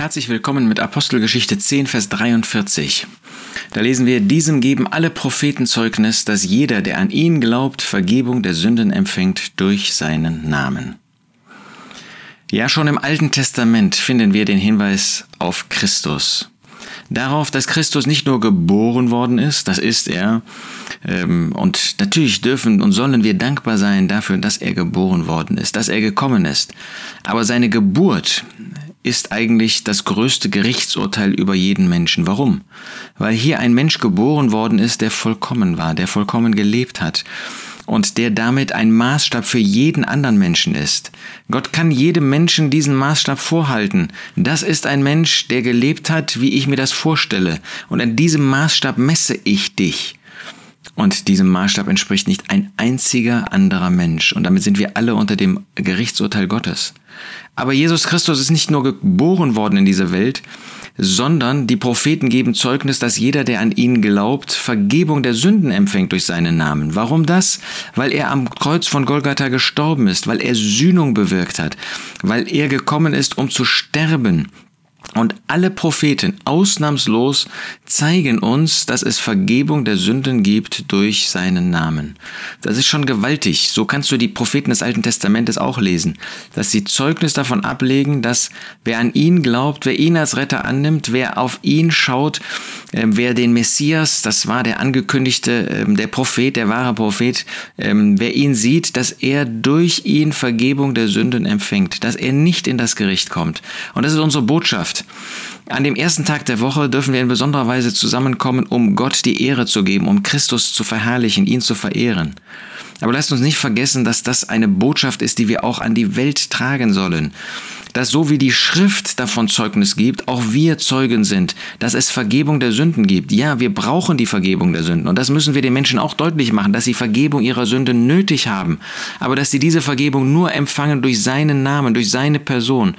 Herzlich willkommen mit Apostelgeschichte 10, Vers 43. Da lesen wir, diesem geben alle Propheten Zeugnis, dass jeder, der an ihn glaubt, Vergebung der Sünden empfängt durch seinen Namen. Ja, schon im Alten Testament finden wir den Hinweis auf Christus. Darauf, dass Christus nicht nur geboren worden ist, das ist er, ähm, und natürlich dürfen und sollen wir dankbar sein dafür, dass er geboren worden ist, dass er gekommen ist. Aber seine Geburt ist eigentlich das größte Gerichtsurteil über jeden Menschen. Warum? Weil hier ein Mensch geboren worden ist, der vollkommen war, der vollkommen gelebt hat und der damit ein Maßstab für jeden anderen Menschen ist. Gott kann jedem Menschen diesen Maßstab vorhalten. Das ist ein Mensch, der gelebt hat, wie ich mir das vorstelle. Und an diesem Maßstab messe ich dich. Und diesem Maßstab entspricht nicht ein einziger anderer Mensch. Und damit sind wir alle unter dem Gerichtsurteil Gottes. Aber Jesus Christus ist nicht nur geboren worden in dieser Welt, sondern die Propheten geben Zeugnis, dass jeder, der an ihn glaubt, Vergebung der Sünden empfängt durch seinen Namen. Warum das? Weil er am Kreuz von Golgatha gestorben ist, weil er Sühnung bewirkt hat, weil er gekommen ist, um zu sterben, und alle Propheten ausnahmslos zeigen uns, dass es Vergebung der Sünden gibt durch seinen Namen. Das ist schon gewaltig. So kannst du die Propheten des Alten Testamentes auch lesen, dass sie Zeugnis davon ablegen, dass wer an ihn glaubt, wer ihn als Retter annimmt, wer auf ihn schaut, äh, wer den Messias, das war der angekündigte, äh, der Prophet, der wahre Prophet, äh, wer ihn sieht, dass er durch ihn Vergebung der Sünden empfängt, dass er nicht in das Gericht kommt. Und das ist unsere Botschaft. An dem ersten Tag der Woche dürfen wir in besonderer Weise zusammenkommen, um Gott die Ehre zu geben, um Christus zu verherrlichen, ihn zu verehren. Aber lasst uns nicht vergessen, dass das eine Botschaft ist, die wir auch an die Welt tragen sollen dass so wie die Schrift davon Zeugnis gibt, auch wir Zeugen sind, dass es Vergebung der Sünden gibt. Ja, wir brauchen die Vergebung der Sünden und das müssen wir den Menschen auch deutlich machen, dass sie Vergebung ihrer Sünden nötig haben, aber dass sie diese Vergebung nur empfangen durch seinen Namen, durch seine Person.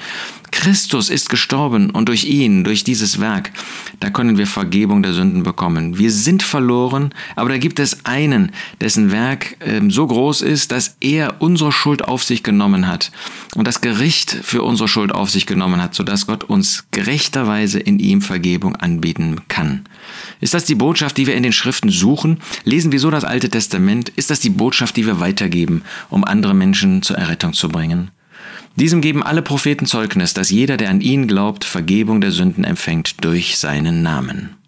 Christus ist gestorben und durch ihn, durch dieses Werk, da können wir Vergebung der Sünden bekommen. Wir sind verloren, aber da gibt es einen, dessen Werk äh, so groß ist, dass er unsere Schuld auf sich genommen hat und das Gericht für unsere Schuld auf sich genommen hat, sodass Gott uns gerechterweise in ihm Vergebung anbieten kann. Ist das die Botschaft, die wir in den Schriften suchen? Lesen wir so das Alte Testament? Ist das die Botschaft, die wir weitergeben, um andere Menschen zur Errettung zu bringen? Diesem geben alle Propheten Zeugnis, dass jeder, der an ihn glaubt, Vergebung der Sünden empfängt durch seinen Namen.